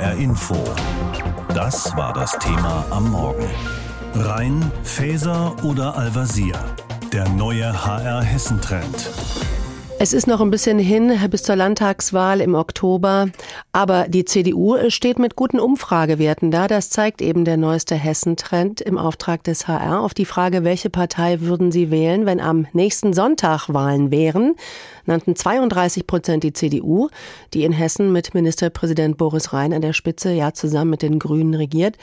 HR Info. Das war das Thema am Morgen. Rhein, Faeser oder Al-Wazir? Der neue HR Hessen-Trend. Es ist noch ein bisschen hin bis zur Landtagswahl im Oktober, aber die CDU steht mit guten Umfragewerten da. Das zeigt eben der neueste Hessentrend im Auftrag des HR. Auf die Frage, welche Partei würden Sie wählen, wenn am nächsten Sonntag Wahlen wären, nannten 32 Prozent die CDU, die in Hessen mit Ministerpräsident Boris Rhein an der Spitze ja zusammen mit den Grünen regiert.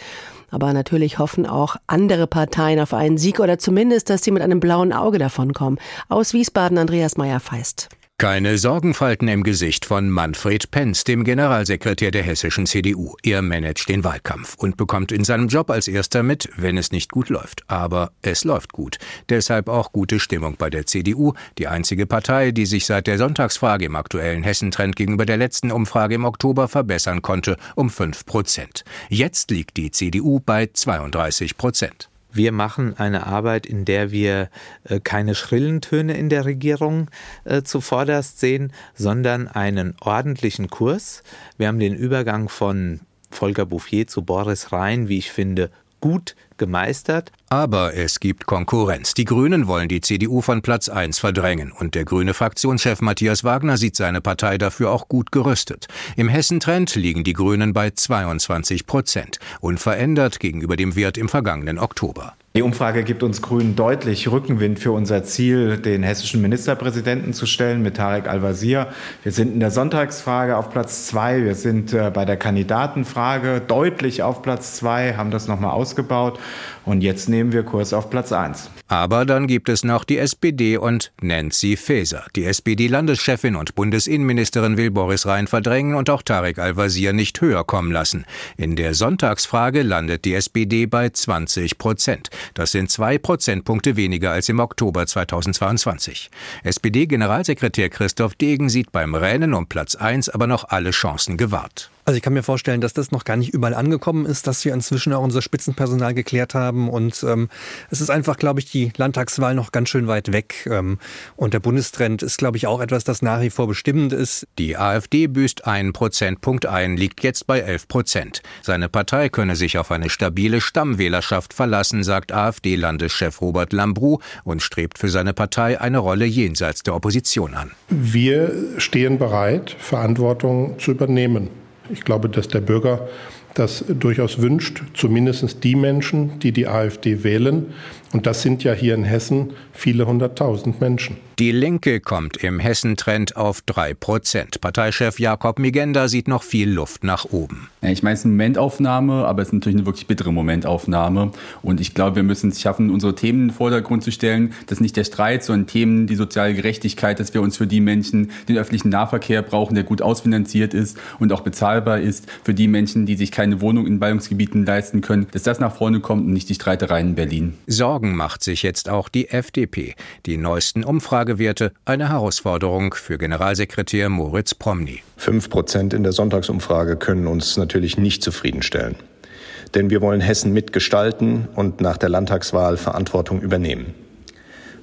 Aber natürlich hoffen auch andere Parteien auf einen Sieg oder zumindest, dass sie mit einem blauen Auge davonkommen. Aus Wiesbaden Andreas Meyer-Feist. Keine Sorgenfalten im Gesicht von Manfred Penz, dem Generalsekretär der hessischen CDU. Er managt den Wahlkampf und bekommt in seinem Job als erster mit, wenn es nicht gut läuft. Aber es läuft gut. Deshalb auch gute Stimmung bei der CDU, die einzige Partei, die sich seit der Sonntagsfrage im aktuellen Hessentrend gegenüber der letzten Umfrage im Oktober verbessern konnte um 5 Prozent. Jetzt liegt die CDU bei 32 Prozent. Wir machen eine Arbeit, in der wir äh, keine schrillen Töne in der Regierung äh, zuvorderst sehen, sondern einen ordentlichen Kurs. Wir haben den Übergang von Volker Bouffier zu Boris Rhein, wie ich finde, gut gemeistert. Aber es gibt Konkurrenz. Die Grünen wollen die CDU von Platz 1 verdrängen und der grüne Fraktionschef Matthias Wagner sieht seine Partei dafür auch gut gerüstet. Im Hessentrend liegen die Grünen bei 22 Prozent, unverändert gegenüber dem Wert im vergangenen Oktober. Die Umfrage gibt uns Grünen deutlich Rückenwind für unser Ziel, den hessischen Ministerpräsidenten zu stellen mit Tarek Al-Wazir. Wir sind in der Sonntagsfrage auf Platz zwei. Wir sind äh, bei der Kandidatenfrage deutlich auf Platz zwei, haben das nochmal ausgebaut. Und jetzt nehmen wir Kurs auf Platz eins. Aber dann gibt es noch die SPD und Nancy Faeser. Die SPD-Landeschefin und Bundesinnenministerin will Boris Rhein verdrängen und auch Tarek Al-Wazir nicht höher kommen lassen. In der Sonntagsfrage landet die SPD bei 20 Prozent. Das sind zwei Prozentpunkte weniger als im Oktober 2022. SPD-Generalsekretär Christoph Degen sieht beim Rennen um Platz 1 aber noch alle Chancen gewahrt. Also ich kann mir vorstellen, dass das noch gar nicht überall angekommen ist, dass wir inzwischen auch unser Spitzenpersonal geklärt haben. Und ähm, es ist einfach, glaube ich, die Landtagswahl noch ganz schön weit weg. Ähm, und der Bundestrend ist, glaube ich, auch etwas, das nach wie vor bestimmend ist. Die AfD büßt einen Prozentpunkt ein, liegt jetzt bei 11 Prozent. Seine Partei könne sich auf eine stabile Stammwählerschaft verlassen, sagt AfD-Landeschef Robert Lambrou und strebt für seine Partei eine Rolle jenseits der Opposition an. Wir stehen bereit, Verantwortung zu übernehmen. Ich glaube, dass der Bürger das durchaus wünscht, zumindest die Menschen, die die AfD wählen. Und das sind ja hier in Hessen viele hunderttausend Menschen. Die Linke kommt im Hessentrend auf drei Prozent. Parteichef Jakob Migenda sieht noch viel Luft nach oben. Ich meine, es ist eine Momentaufnahme, aber es ist natürlich eine wirklich bittere Momentaufnahme. Und ich glaube, wir müssen es schaffen, unsere Themen in den Vordergrund zu stellen. Das ist nicht der Streit, sondern Themen, die soziale Gerechtigkeit, dass wir uns für die Menschen den öffentlichen Nahverkehr brauchen, der gut ausfinanziert ist und auch bezahlbar ist, für die Menschen, die sich keine Wohnung in Ballungsgebieten leisten können, dass das nach vorne kommt und nicht die Streitereien in Berlin. Sorgen macht sich jetzt auch die FDP. Die neuesten Umfragewerte eine Herausforderung für Generalsekretär Moritz Promny. Fünf Prozent in der Sonntagsumfrage können uns natürlich nicht zufriedenstellen. Denn wir wollen Hessen mitgestalten und nach der Landtagswahl Verantwortung übernehmen.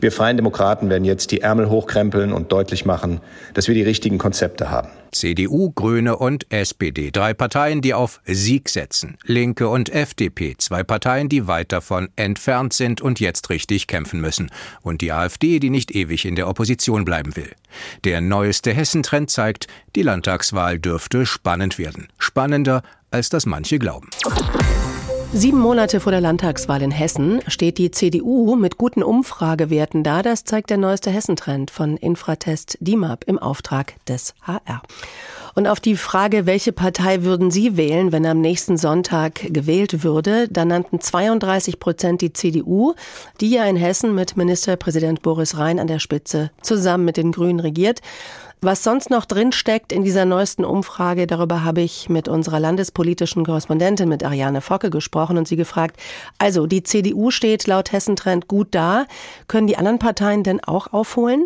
Wir Freien Demokraten werden jetzt die Ärmel hochkrempeln und deutlich machen, dass wir die richtigen Konzepte haben. CDU, Grüne und SPD. Drei Parteien, die auf Sieg setzen. Linke und FDP. Zwei Parteien, die weit davon entfernt sind und jetzt richtig kämpfen müssen. Und die AfD, die nicht ewig in der Opposition bleiben will. Der neueste Hessentrend zeigt, die Landtagswahl dürfte spannend werden. Spannender, als das manche glauben. Sieben Monate vor der Landtagswahl in Hessen steht die CDU mit guten Umfragewerten da. Das zeigt der neueste Hessentrend von Infratest DIMAP im Auftrag des HR. Und auf die Frage, welche Partei würden Sie wählen, wenn am nächsten Sonntag gewählt würde, da nannten 32 Prozent die CDU, die ja in Hessen mit Ministerpräsident Boris Rhein an der Spitze zusammen mit den Grünen regiert. Was sonst noch drin steckt in dieser neuesten Umfrage, darüber habe ich mit unserer landespolitischen Korrespondentin, mit Ariane Focke, gesprochen und sie gefragt, also die CDU steht laut Hessentrend gut da. Können die anderen Parteien denn auch aufholen?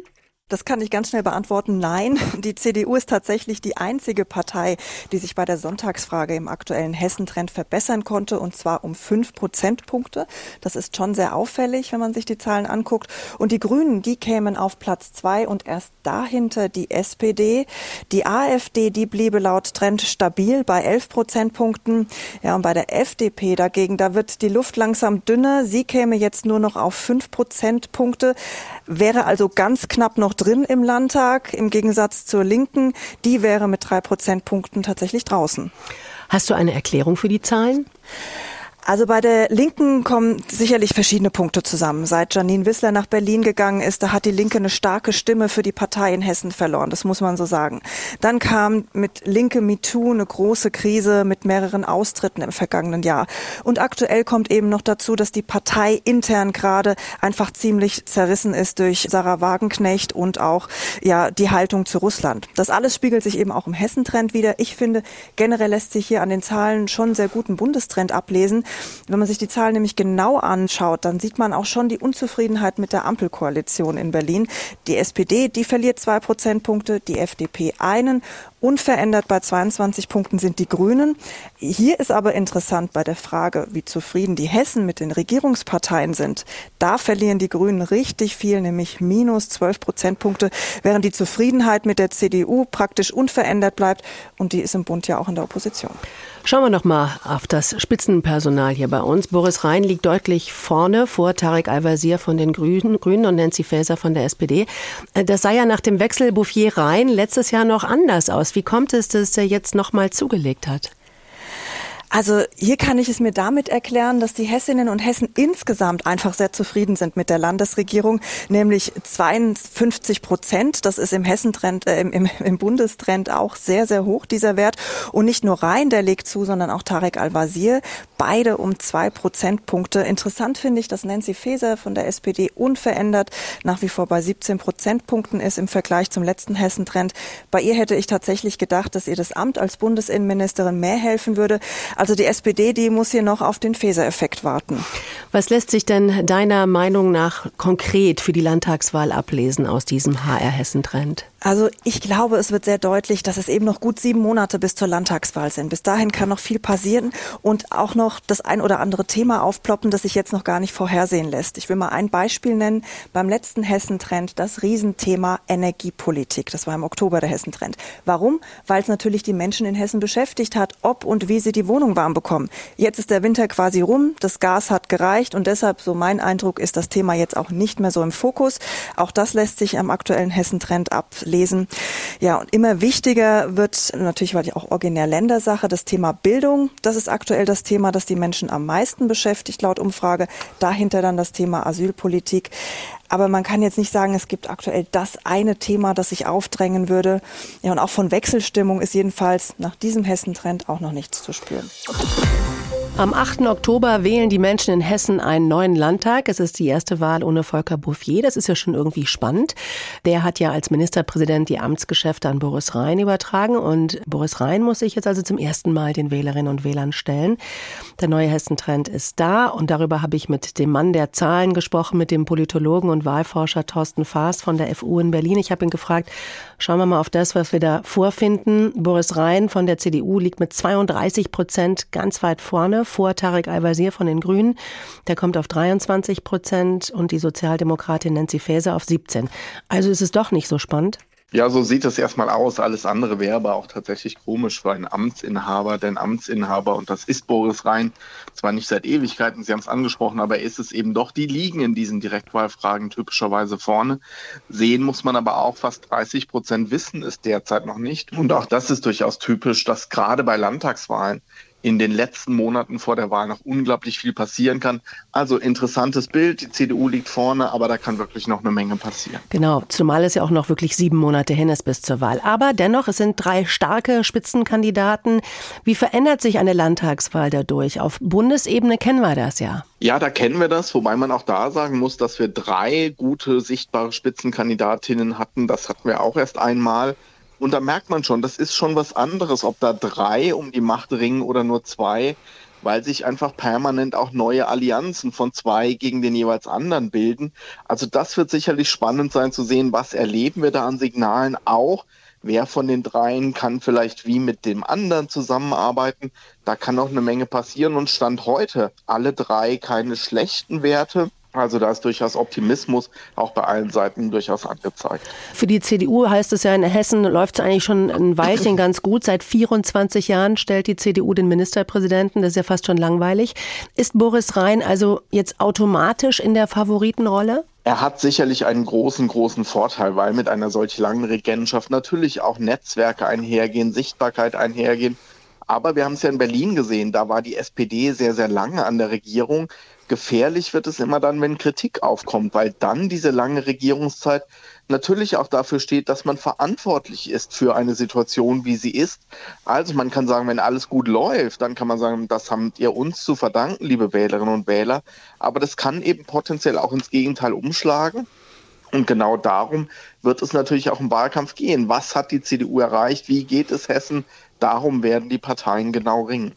Das kann ich ganz schnell beantworten. Nein, die CDU ist tatsächlich die einzige Partei, die sich bei der Sonntagsfrage im aktuellen Hessentrend verbessern konnte, und zwar um fünf Prozentpunkte. Das ist schon sehr auffällig, wenn man sich die Zahlen anguckt. Und die Grünen, die kämen auf Platz zwei und erst dahinter die SPD. Die AfD, die bliebe laut Trend stabil bei elf Prozentpunkten. Ja, und bei der FDP dagegen, da wird die Luft langsam dünner. Sie käme jetzt nur noch auf fünf Prozentpunkte, wäre also ganz knapp noch drin im Landtag, im Gegensatz zur Linken. Die wäre mit drei Prozentpunkten tatsächlich draußen. Hast du eine Erklärung für die Zahlen? Also bei der Linken kommen sicherlich verschiedene Punkte zusammen. Seit Janine Wissler nach Berlin gegangen ist, da hat die Linke eine starke Stimme für die Partei in Hessen verloren. Das muss man so sagen. Dann kam mit Linke MeToo eine große Krise mit mehreren Austritten im vergangenen Jahr. Und aktuell kommt eben noch dazu, dass die Partei intern gerade einfach ziemlich zerrissen ist durch Sarah Wagenknecht und auch ja die Haltung zu Russland. Das alles spiegelt sich eben auch im Hessentrend wieder. Ich finde, generell lässt sich hier an den Zahlen schon sehr guten Bundestrend ablesen. Wenn man sich die Zahlen nämlich genau anschaut, dann sieht man auch schon die Unzufriedenheit mit der Ampelkoalition in Berlin. Die SPD, die verliert zwei Prozentpunkte, die FDP einen Unverändert bei 22 Punkten sind die Grünen. Hier ist aber interessant bei der Frage, wie zufrieden die Hessen mit den Regierungsparteien sind. Da verlieren die Grünen richtig viel, nämlich minus 12 Prozentpunkte, während die Zufriedenheit mit der CDU praktisch unverändert bleibt. Und die ist im Bund ja auch in der Opposition. Schauen wir noch mal auf das Spitzenpersonal hier bei uns. Boris Rhein liegt deutlich vorne vor Tarek Al-Wazir von den Grünen, Grünen und Nancy Faeser von der SPD. Das sah ja nach dem Wechsel Bouffier-Rhein letztes Jahr noch anders aus. Wie kommt es, dass er jetzt noch mal zugelegt hat? Also hier kann ich es mir damit erklären, dass die Hessinnen und Hessen insgesamt einfach sehr zufrieden sind mit der Landesregierung, nämlich 52 Prozent. Das ist im Hessentrend, äh, im, im, Bundestrend auch sehr, sehr hoch, dieser Wert. Und nicht nur Rhein, der legt zu, sondern auch Tarek Al-Wazir. Beide um zwei Prozentpunkte. Interessant finde ich, dass Nancy Faeser von der SPD unverändert nach wie vor bei 17 Prozentpunkten ist im Vergleich zum letzten Hessentrend. Bei ihr hätte ich tatsächlich gedacht, dass ihr das Amt als Bundesinnenministerin mehr helfen würde. Also die SPD, die muss hier noch auf den Faeser-Effekt warten. Was lässt sich denn deiner Meinung nach konkret für die Landtagswahl ablesen aus diesem HR-Hessen-Trend? Also ich glaube, es wird sehr deutlich, dass es eben noch gut sieben Monate bis zur Landtagswahl sind. Bis dahin kann noch viel passieren und auch noch das ein oder andere Thema aufploppen, das sich jetzt noch gar nicht vorhersehen lässt. Ich will mal ein Beispiel nennen. Beim letzten Hessentrend das Riesenthema Energiepolitik. Das war im Oktober der Hessentrend. Warum? Weil es natürlich die Menschen in Hessen beschäftigt hat, ob und wie sie die Wohnung warm bekommen. Jetzt ist der Winter quasi rum, das Gas hat gereicht und deshalb, so mein Eindruck, ist das Thema jetzt auch nicht mehr so im Fokus. Auch das lässt sich am aktuellen Hessentrend ab lesen. Ja, und immer wichtiger wird natürlich, weil ich auch originär Ländersache, das Thema Bildung. Das ist aktuell das Thema, das die Menschen am meisten beschäftigt, laut Umfrage. Dahinter dann das Thema Asylpolitik. Aber man kann jetzt nicht sagen, es gibt aktuell das eine Thema, das sich aufdrängen würde. Ja, und auch von Wechselstimmung ist jedenfalls nach diesem Hessentrend auch noch nichts zu spüren. Am 8. Oktober wählen die Menschen in Hessen einen neuen Landtag. Es ist die erste Wahl ohne Volker Bouffier. Das ist ja schon irgendwie spannend. Der hat ja als Ministerpräsident die Amtsgeschäfte an Boris Rhein übertragen und Boris Rhein muss sich jetzt also zum ersten Mal den Wählerinnen und Wählern stellen. Der neue Hessentrend ist da und darüber habe ich mit dem Mann der Zahlen gesprochen, mit dem Politologen und Wahlforscher Thorsten Faas von der FU in Berlin. Ich habe ihn gefragt, schauen wir mal auf das, was wir da vorfinden. Boris Rhein von der CDU liegt mit 32 Prozent ganz weit vorne vor Tarek Al-Wazir von den Grünen. Der kommt auf 23 Prozent und die Sozialdemokratin Nancy Faeser auf 17. Also ist es doch nicht so spannend. Ja, so sieht es erstmal aus. Alles andere wäre aber auch tatsächlich komisch für einen Amtsinhaber. Denn Amtsinhaber, und das ist Boris Rhein, zwar nicht seit Ewigkeiten, Sie haben es angesprochen, aber ist es eben doch, die liegen in diesen Direktwahlfragen typischerweise vorne. Sehen muss man aber auch, fast 30 Prozent wissen es derzeit noch nicht. Und auch das ist durchaus typisch, dass gerade bei Landtagswahlen in den letzten Monaten vor der Wahl noch unglaublich viel passieren kann. Also interessantes Bild. Die CDU liegt vorne, aber da kann wirklich noch eine Menge passieren. Genau, zumal es ja auch noch wirklich sieben Monate hin ist bis zur Wahl. Aber dennoch, es sind drei starke Spitzenkandidaten. Wie verändert sich eine Landtagswahl dadurch? Auf Bundesebene kennen wir das ja. Ja, da kennen wir das, wobei man auch da sagen muss, dass wir drei gute, sichtbare Spitzenkandidatinnen hatten. Das hatten wir auch erst einmal. Und da merkt man schon, das ist schon was anderes, ob da drei um die Macht ringen oder nur zwei. weil sich einfach permanent auch neue Allianzen von zwei gegen den jeweils anderen bilden. Also das wird sicherlich spannend sein zu sehen, was erleben wir da an Signalen auch. Wer von den dreien kann vielleicht wie mit dem anderen zusammenarbeiten? Da kann noch eine Menge passieren und stand heute alle drei keine schlechten Werte. Also da ist durchaus Optimismus auch bei allen Seiten durchaus angezeigt. Für die CDU heißt es ja, in Hessen läuft es eigentlich schon ein Weilchen ganz gut. Seit 24 Jahren stellt die CDU den Ministerpräsidenten. Das ist ja fast schon langweilig. Ist Boris Rhein also jetzt automatisch in der Favoritenrolle? Er hat sicherlich einen großen, großen Vorteil, weil mit einer solch langen Regentschaft natürlich auch Netzwerke einhergehen, Sichtbarkeit einhergehen. Aber wir haben es ja in Berlin gesehen, da war die SPD sehr, sehr lange an der Regierung. Gefährlich wird es immer dann, wenn Kritik aufkommt, weil dann diese lange Regierungszeit natürlich auch dafür steht, dass man verantwortlich ist für eine Situation, wie sie ist. Also man kann sagen, wenn alles gut läuft, dann kann man sagen, das habt ihr uns zu verdanken, liebe Wählerinnen und Wähler. Aber das kann eben potenziell auch ins Gegenteil umschlagen. Und genau darum wird es natürlich auch im Wahlkampf gehen. Was hat die CDU erreicht? Wie geht es Hessen? Darum werden die Parteien genau ringen.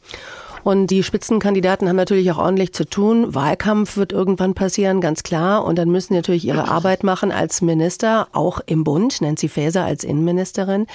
Und die Spitzenkandidaten haben natürlich auch ordentlich zu tun. Wahlkampf wird irgendwann passieren, ganz klar. Und dann müssen sie natürlich ihre Arbeit machen als Minister, auch im Bund, Nancy Faeser als Innenministerin.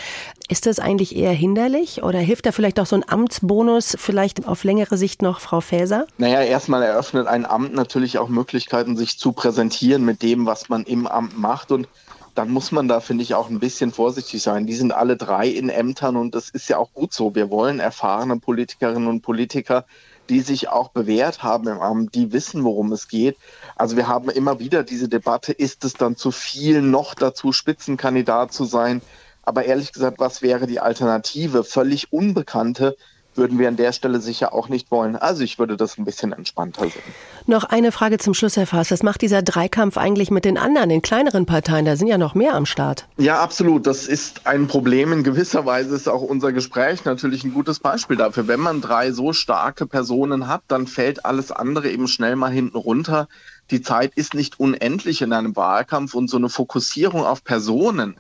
Ist das eigentlich eher hinderlich oder hilft da vielleicht auch so ein Amtsbonus vielleicht auf längere Sicht noch, Frau Faeser? Naja, erstmal eröffnet ein Amt natürlich auch Möglichkeiten, sich zu präsentieren mit dem, was man im Amt macht. Und dann muss man da, finde ich, auch ein bisschen vorsichtig sein. Die sind alle drei in Ämtern und das ist ja auch gut so. Wir wollen erfahrene Politikerinnen und Politiker, die sich auch bewährt haben im Amt, die wissen, worum es geht. Also wir haben immer wieder diese Debatte, ist es dann zu viel, noch dazu Spitzenkandidat zu sein? Aber ehrlich gesagt, was wäre die Alternative? Völlig Unbekannte, würden wir an der Stelle sicher auch nicht wollen. Also ich würde das ein bisschen entspannter sehen. Noch eine Frage zum Schluss, Herr Faas. Was macht dieser Dreikampf eigentlich mit den anderen, den kleineren Parteien? Da sind ja noch mehr am Start. Ja, absolut. Das ist ein Problem. In gewisser Weise ist auch unser Gespräch natürlich ein gutes Beispiel dafür. Wenn man drei so starke Personen hat, dann fällt alles andere eben schnell mal hinten runter. Die Zeit ist nicht unendlich in einem Wahlkampf und so eine Fokussierung auf Personen,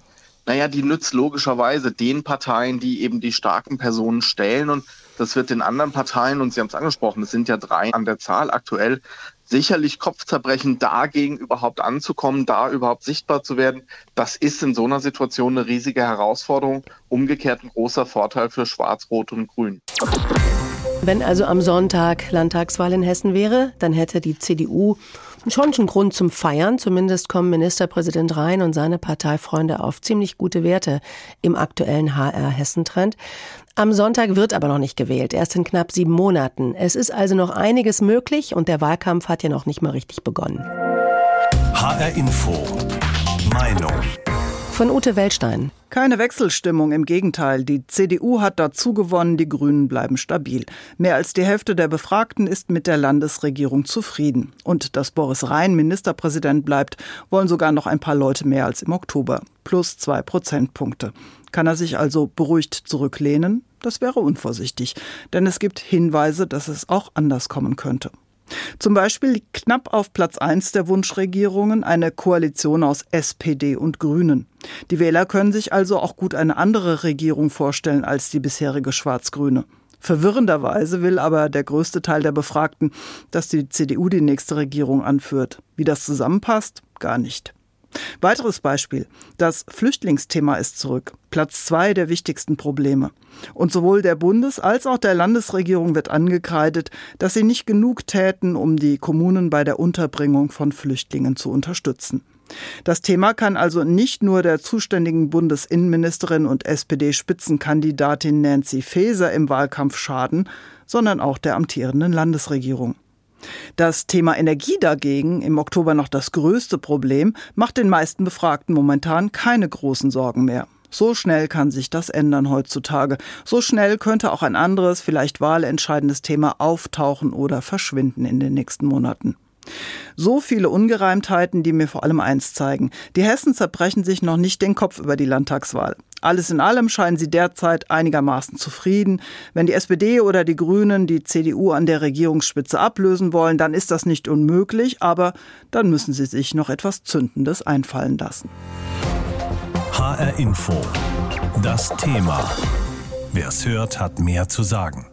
naja, die nützt logischerweise den Parteien, die eben die starken Personen stellen und das wird den anderen Parteien, und Sie haben es angesprochen, es sind ja drei an der Zahl aktuell, sicherlich Kopfzerbrechen dagegen überhaupt anzukommen, da überhaupt sichtbar zu werden. Das ist in so einer Situation eine riesige Herausforderung. Umgekehrt ein großer Vorteil für Schwarz, Rot und Grün. Wenn also am Sonntag Landtagswahl in Hessen wäre, dann hätte die CDU schon einen Grund zum Feiern. Zumindest kommen Ministerpräsident Rhein und seine Parteifreunde auf ziemlich gute Werte im aktuellen HR-Hessen-Trend. Am Sonntag wird aber noch nicht gewählt, erst in knapp sieben Monaten. Es ist also noch einiges möglich und der Wahlkampf hat ja noch nicht mal richtig begonnen. HR Info. Meinung. Von Ute Wellstein. Keine Wechselstimmung, im Gegenteil. Die CDU hat dazu gewonnen, die Grünen bleiben stabil. Mehr als die Hälfte der Befragten ist mit der Landesregierung zufrieden. Und dass Boris Rhein Ministerpräsident bleibt, wollen sogar noch ein paar Leute mehr als im Oktober. Plus zwei Prozentpunkte. Kann er sich also beruhigt zurücklehnen? Das wäre unvorsichtig, denn es gibt Hinweise, dass es auch anders kommen könnte. Zum Beispiel liegt knapp auf Platz 1 der Wunschregierungen eine Koalition aus SPD und Grünen. Die Wähler können sich also auch gut eine andere Regierung vorstellen als die bisherige schwarz-grüne. Verwirrenderweise will aber der größte Teil der Befragten, dass die CDU die nächste Regierung anführt. Wie das zusammenpasst? Gar nicht. Weiteres Beispiel. Das Flüchtlingsthema ist zurück. Platz zwei der wichtigsten Probleme. Und sowohl der Bundes- als auch der Landesregierung wird angekreidet, dass sie nicht genug täten, um die Kommunen bei der Unterbringung von Flüchtlingen zu unterstützen. Das Thema kann also nicht nur der zuständigen Bundesinnenministerin und SPD-Spitzenkandidatin Nancy Faeser im Wahlkampf schaden, sondern auch der amtierenden Landesregierung. Das Thema Energie dagegen, im Oktober noch das größte Problem, macht den meisten Befragten momentan keine großen Sorgen mehr. So schnell kann sich das ändern heutzutage. So schnell könnte auch ein anderes, vielleicht wahlentscheidendes Thema auftauchen oder verschwinden in den nächsten Monaten. So viele Ungereimtheiten, die mir vor allem eins zeigen. Die Hessen zerbrechen sich noch nicht den Kopf über die Landtagswahl. Alles in allem scheinen sie derzeit einigermaßen zufrieden. Wenn die SPD oder die Grünen die CDU an der Regierungsspitze ablösen wollen, dann ist das nicht unmöglich, aber dann müssen sie sich noch etwas Zündendes einfallen lassen. HR Info. Das Thema. Wer es hört, hat mehr zu sagen.